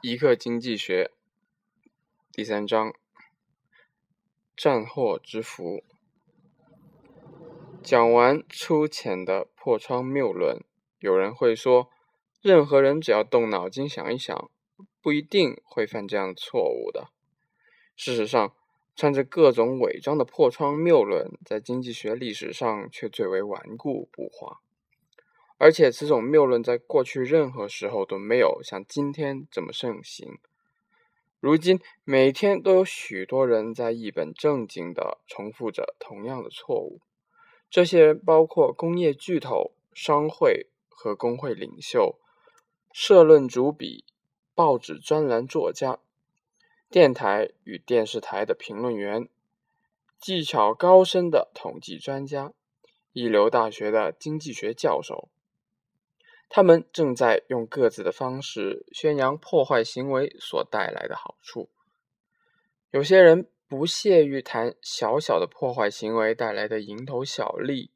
一个经济学第三章：战祸之福。讲完粗浅的破窗谬论，有人会说，任何人只要动脑筋想一想，不一定会犯这样错误的。事实上，穿着各种伪装的破窗谬论，在经济学历史上却最为顽固不化。而且，此种谬论在过去任何时候都没有像今天这么盛行。如今，每天都有许多人在一本正经地重复着同样的错误。这些人包括工业巨头、商会和工会领袖、社论主笔、报纸专栏作家、电台与电视台的评论员、技巧高深的统计专家、一流大学的经济学教授。他们正在用各自的方式宣扬破坏行为所带来的好处。有些人不屑于谈小小的破坏行为带来的蝇头小利，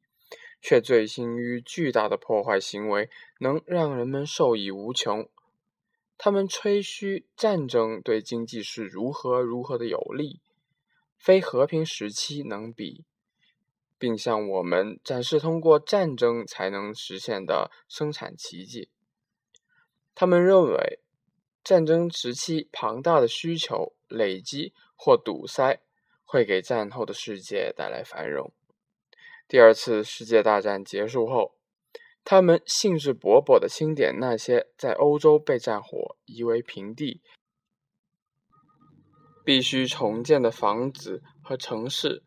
却醉心于巨大的破坏行为能让人们受益无穷。他们吹嘘战争对经济是如何如何的有利，非和平时期能比。并向我们展示通过战争才能实现的生产奇迹。他们认为，战争时期庞大的需求累积或堵塞会给战后的世界带来繁荣。第二次世界大战结束后，他们兴致勃勃地清点那些在欧洲被战火夷为平地、必须重建的房子和城市。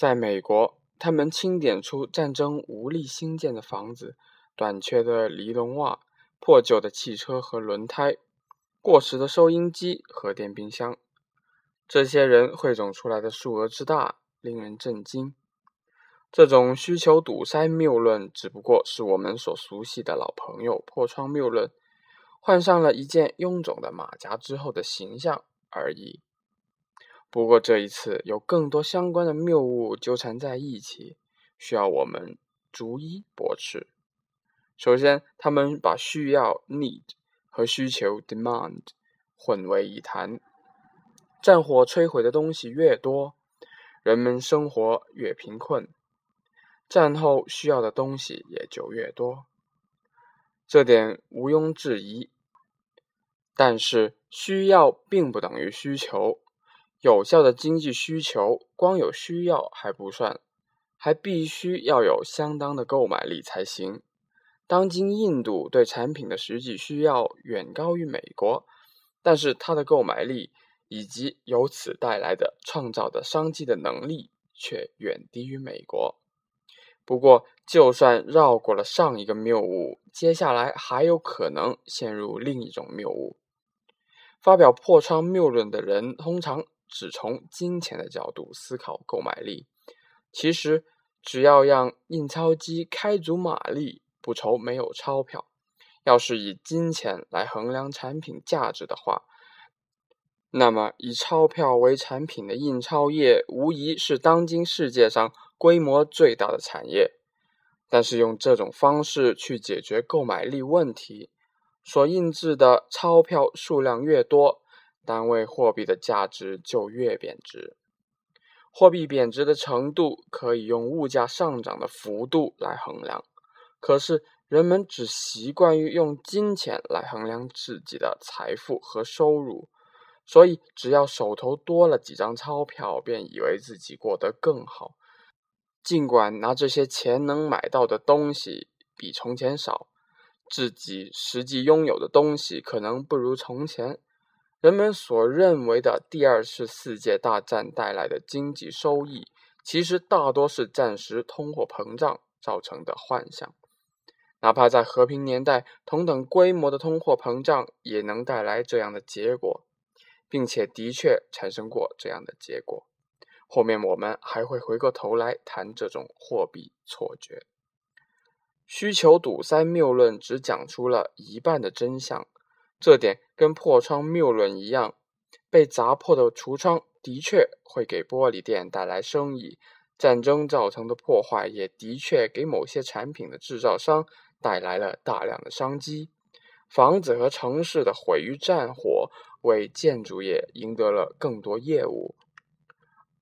在美国，他们清点出战争无力兴建的房子、短缺的尼龙袜、破旧的汽车和轮胎、过时的收音机和电冰箱。这些人汇总出来的数额之大，令人震惊。这种需求堵塞谬论，只不过是我们所熟悉的老朋友——破窗谬论，换上了一件臃肿的马甲之后的形象而已。不过这一次有更多相关的谬误纠缠在一起，需要我们逐一驳斥。首先，他们把需要 （need） 和需求 （demand） 混为一谈。战火摧毁的东西越多，人们生活越贫困，战后需要的东西也就越多。这点毋庸置疑。但是，需要并不等于需求。有效的经济需求，光有需要还不算，还必须要有相当的购买力才行。当今印度对产品的实际需要远高于美国，但是它的购买力以及由此带来的创造的商机的能力却远低于美国。不过，就算绕过了上一个谬误，接下来还有可能陷入另一种谬误。发表破窗谬论的人通常。只从金钱的角度思考购买力，其实只要让印钞机开足马力，不愁没有钞票。要是以金钱来衡量产品价值的话，那么以钞票为产品的印钞业无疑是当今世界上规模最大的产业。但是用这种方式去解决购买力问题，所印制的钞票数量越多。单位货币的价值就越贬值，货币贬值的程度可以用物价上涨的幅度来衡量。可是人们只习惯于用金钱来衡量自己的财富和收入，所以只要手头多了几张钞票，便以为自己过得更好。尽管拿这些钱能买到的东西比从前少，自己实际拥有的东西可能不如从前。人们所认为的第二次世界大战带来的经济收益，其实大多是暂时通货膨胀造成的幻象。哪怕在和平年代，同等规模的通货膨胀也能带来这样的结果，并且的确产生过这样的结果。后面我们还会回过头来谈这种货币错觉。需求堵塞谬论只讲出了一半的真相。这点跟破窗谬论一样，被砸破的橱窗的确会给玻璃店带来生意，战争造成的破坏也的确给某些产品的制造商带来了大量的商机。房子和城市的毁于战火，为建筑业赢得了更多业务，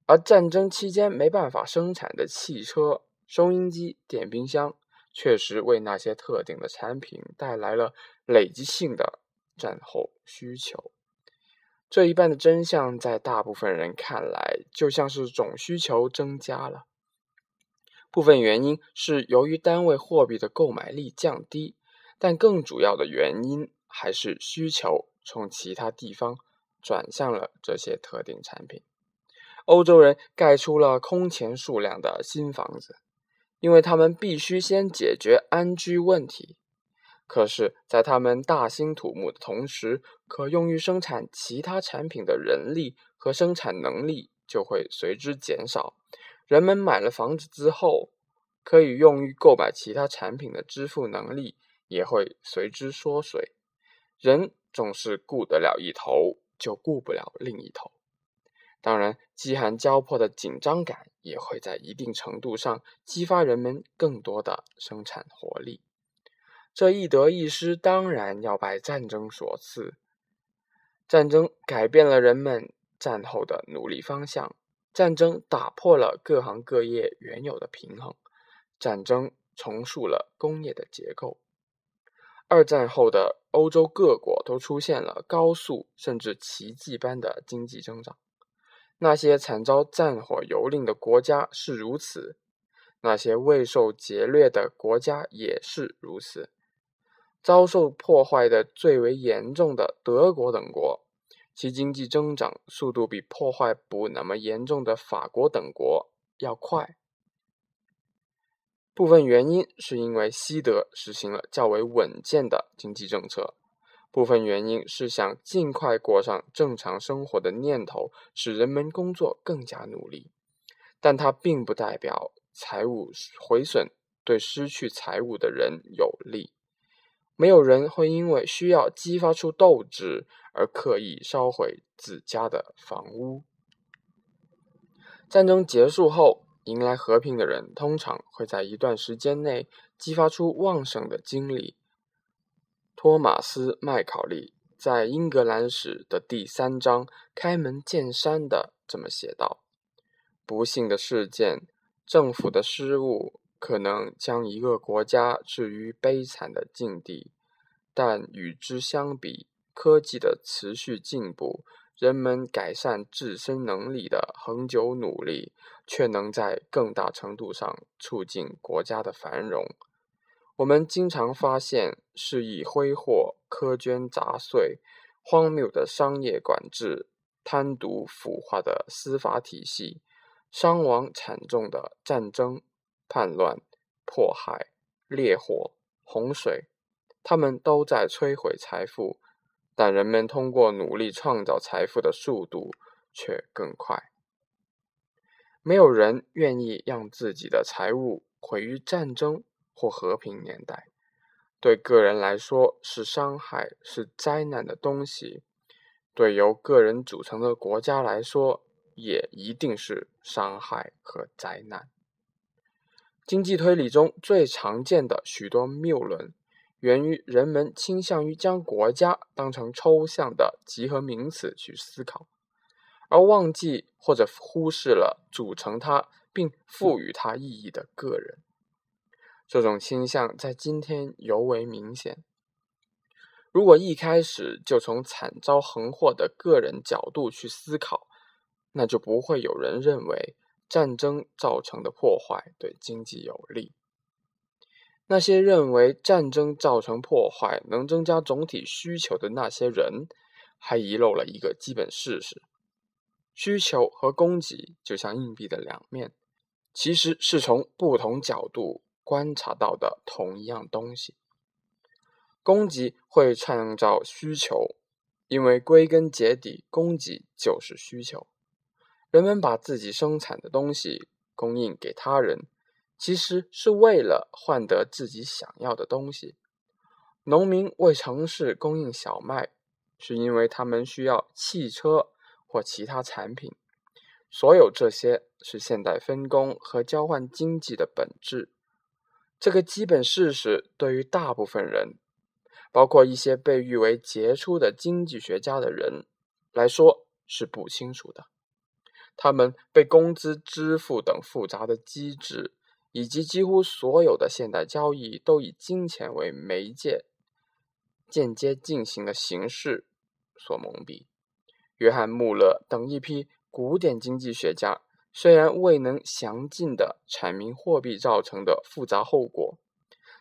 而战争期间没办法生产的汽车、收音机、电冰箱，确实为那些特定的产品带来了累积性的战后需求。这一半的真相，在大部分人看来，就像是总需求增加了。部分原因是由于单位货币的购买力降低。但更主要的原因还是需求从其他地方转向了这些特定产品。欧洲人盖出了空前数量的新房子，因为他们必须先解决安居问题。可是，在他们大兴土木的同时，可用于生产其他产品的人力和生产能力就会随之减少。人们买了房子之后，可以用于购买其他产品的支付能力。也会随之缩水。人总是顾得了一头，就顾不了另一头。当然，饥寒交迫的紧张感也会在一定程度上激发人们更多的生产活力。这一得一失，当然要拜战争所赐。战争改变了人们战后的努力方向，战争打破了各行各业原有的平衡，战争重塑了工业的结构。二战后的欧洲各国都出现了高速甚至奇迹般的经济增长。那些惨遭战火蹂躏的国家是如此，那些未受劫掠的国家也是如此。遭受破坏的最为严重的德国等国，其经济增长速度比破坏不那么严重的法国等国要快。部分原因是因为西德实行了较为稳健的经济政策，部分原因是想尽快过上正常生活的念头使人们工作更加努力，但它并不代表财务毁损对失去财物的人有利。没有人会因为需要激发出斗志而刻意烧毁自家的房屋。战争结束后。迎来和平的人通常会在一段时间内激发出旺盛的精力。托马斯·麦考利在《英格兰史》的第三章开门见山的这么写道：“不幸的事件，政府的失误，可能将一个国家置于悲惨的境地，但与之相比，科技的持续进步。”人们改善自身能力的恒久努力，却能在更大程度上促进国家的繁荣。我们经常发现，肆意挥霍、苛捐杂税、荒谬的商业管制、贪渎腐化的司法体系、伤亡惨重的战争、叛乱、迫害、烈火、洪水，他们都在摧毁财富。但人们通过努力创造财富的速度却更快。没有人愿意让自己的财物毁于战争或和平年代。对个人来说是伤害、是灾难的东西，对由个人组成的国家来说也一定是伤害和灾难。经济推理中最常见的许多谬论。源于人们倾向于将国家当成抽象的集合名词去思考，而忘记或者忽视了组成它并赋予它意义的个人。这种倾向在今天尤为明显。如果一开始就从惨遭横祸的个人角度去思考，那就不会有人认为战争造成的破坏对经济有利。那些认为战争造成破坏能增加总体需求的那些人，还遗漏了一个基本事实：需求和供给就像硬币的两面，其实是从不同角度观察到的同一样东西。供给会创造需求，因为归根结底，供给就是需求。人们把自己生产的东西供应给他人。其实是为了换得自己想要的东西。农民为城市供应小麦，是因为他们需要汽车或其他产品。所有这些是现代分工和交换经济的本质。这个基本事实对于大部分人，包括一些被誉为杰出的经济学家的人来说是不清楚的。他们被工资支付等复杂的机制，以及几乎所有的现代交易都以金钱为媒介间接进行的形式所蒙蔽。约翰·穆勒等一批古典经济学家虽然未能详尽地阐明货币造成的复杂后果，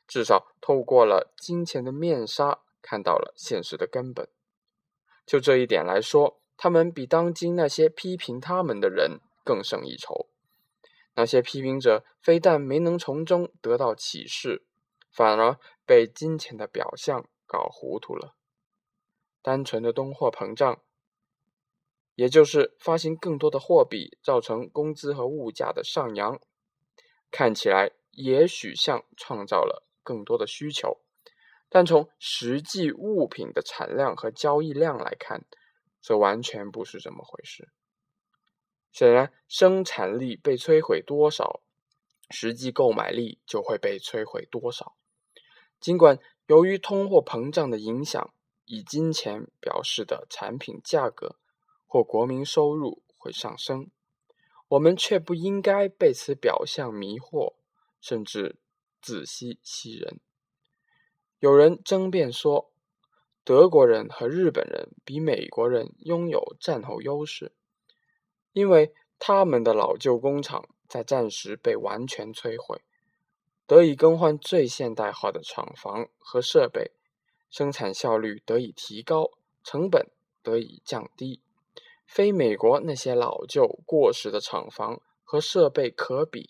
至少透过了金钱的面纱看到了现实的根本。就这一点来说，他们比当今那些批评他们的人更胜一筹。那些批评者非但没能从中得到启示，反而被金钱的表象搞糊涂了。单纯的通货膨胀，也就是发行更多的货币，造成工资和物价的上扬，看起来也许像创造了更多的需求，但从实际物品的产量和交易量来看，这完全不是这么回事。显然，生产力被摧毁多少，实际购买力就会被摧毁多少。尽管由于通货膨胀的影响，以金钱表示的产品价格或国民收入会上升，我们却不应该被此表象迷惑，甚至自欺欺人。有人争辩说。德国人和日本人比美国人拥有战后优势，因为他们的老旧工厂在战时被完全摧毁，得以更换最现代化的厂房和设备，生产效率得以提高，成本得以降低，非美国那些老旧过时的厂房和设备可比。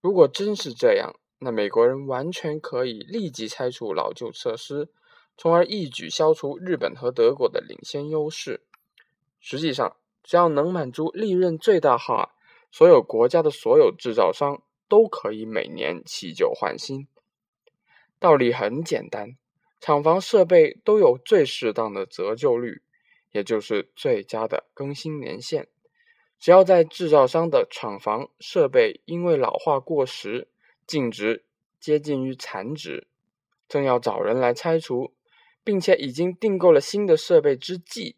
如果真是这样，那美国人完全可以立即拆除老旧设施。从而一举消除日本和德国的领先优势。实际上，只要能满足利润最大化，所有国家的所有制造商都可以每年弃旧换新。道理很简单，厂房设备都有最适当的折旧率，也就是最佳的更新年限。只要在制造商的厂房设备因为老化过时，净值接近于残值，正要找人来拆除。并且已经订购了新的设备之际，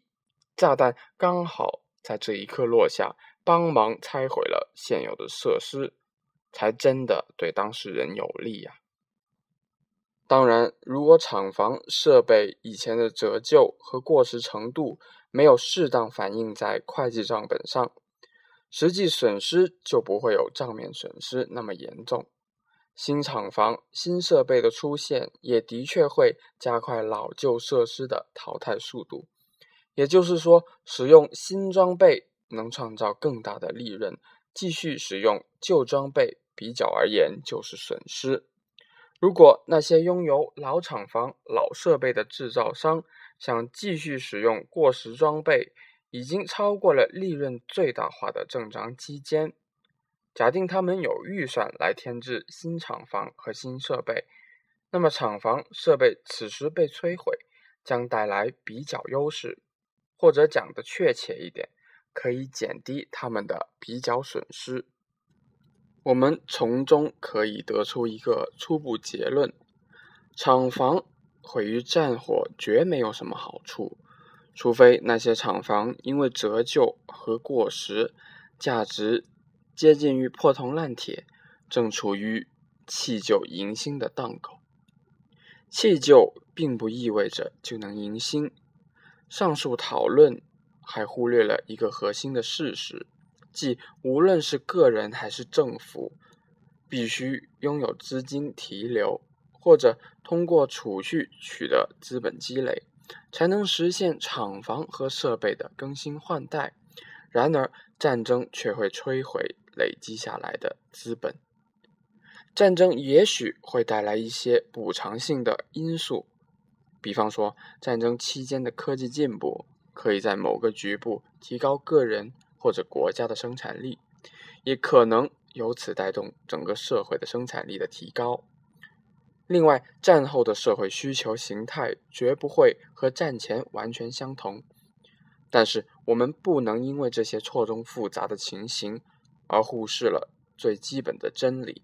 炸弹刚好在这一刻落下，帮忙拆毁了现有的设施，才真的对当事人有利呀。当然，如果厂房设备以前的折旧和过时程度没有适当反映在会计账本上，实际损失就不会有账面损失那么严重。新厂房、新设备的出现，也的确会加快老旧设施的淘汰速度。也就是说，使用新装备能创造更大的利润，继续使用旧装备，比较而言就是损失。如果那些拥有老厂房、老设备的制造商想继续使用过时装备，已经超过了利润最大化的正常期间。假定他们有预算来添置新厂房和新设备，那么厂房设备此时被摧毁，将带来比较优势，或者讲的确切一点，可以减低他们的比较损失。我们从中可以得出一个初步结论：厂房毁于战火绝没有什么好处，除非那些厂房因为折旧和过时，价值。接近于破铜烂铁，正处于弃旧迎新的档口。弃旧并不意味着就能迎新。上述讨论还忽略了一个核心的事实，即无论是个人还是政府，必须拥有资金提留，或者通过储蓄取得资本积累，才能实现厂房和设备的更新换代。然而，战争却会摧毁。累积下来的资本，战争也许会带来一些补偿性的因素，比方说，战争期间的科技进步可以在某个局部提高个人或者国家的生产力，也可能由此带动整个社会的生产力的提高。另外，战后的社会需求形态绝不会和战前完全相同，但是我们不能因为这些错综复杂的情形。而忽视了最基本的真理：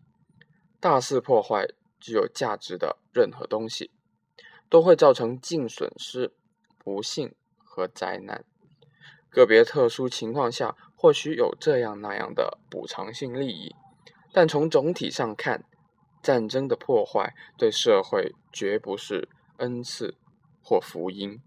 大肆破坏具有价值的任何东西，都会造成净损失、不幸和灾难。个别特殊情况下，或许有这样那样的补偿性利益，但从总体上看，战争的破坏对社会绝不是恩赐或福音。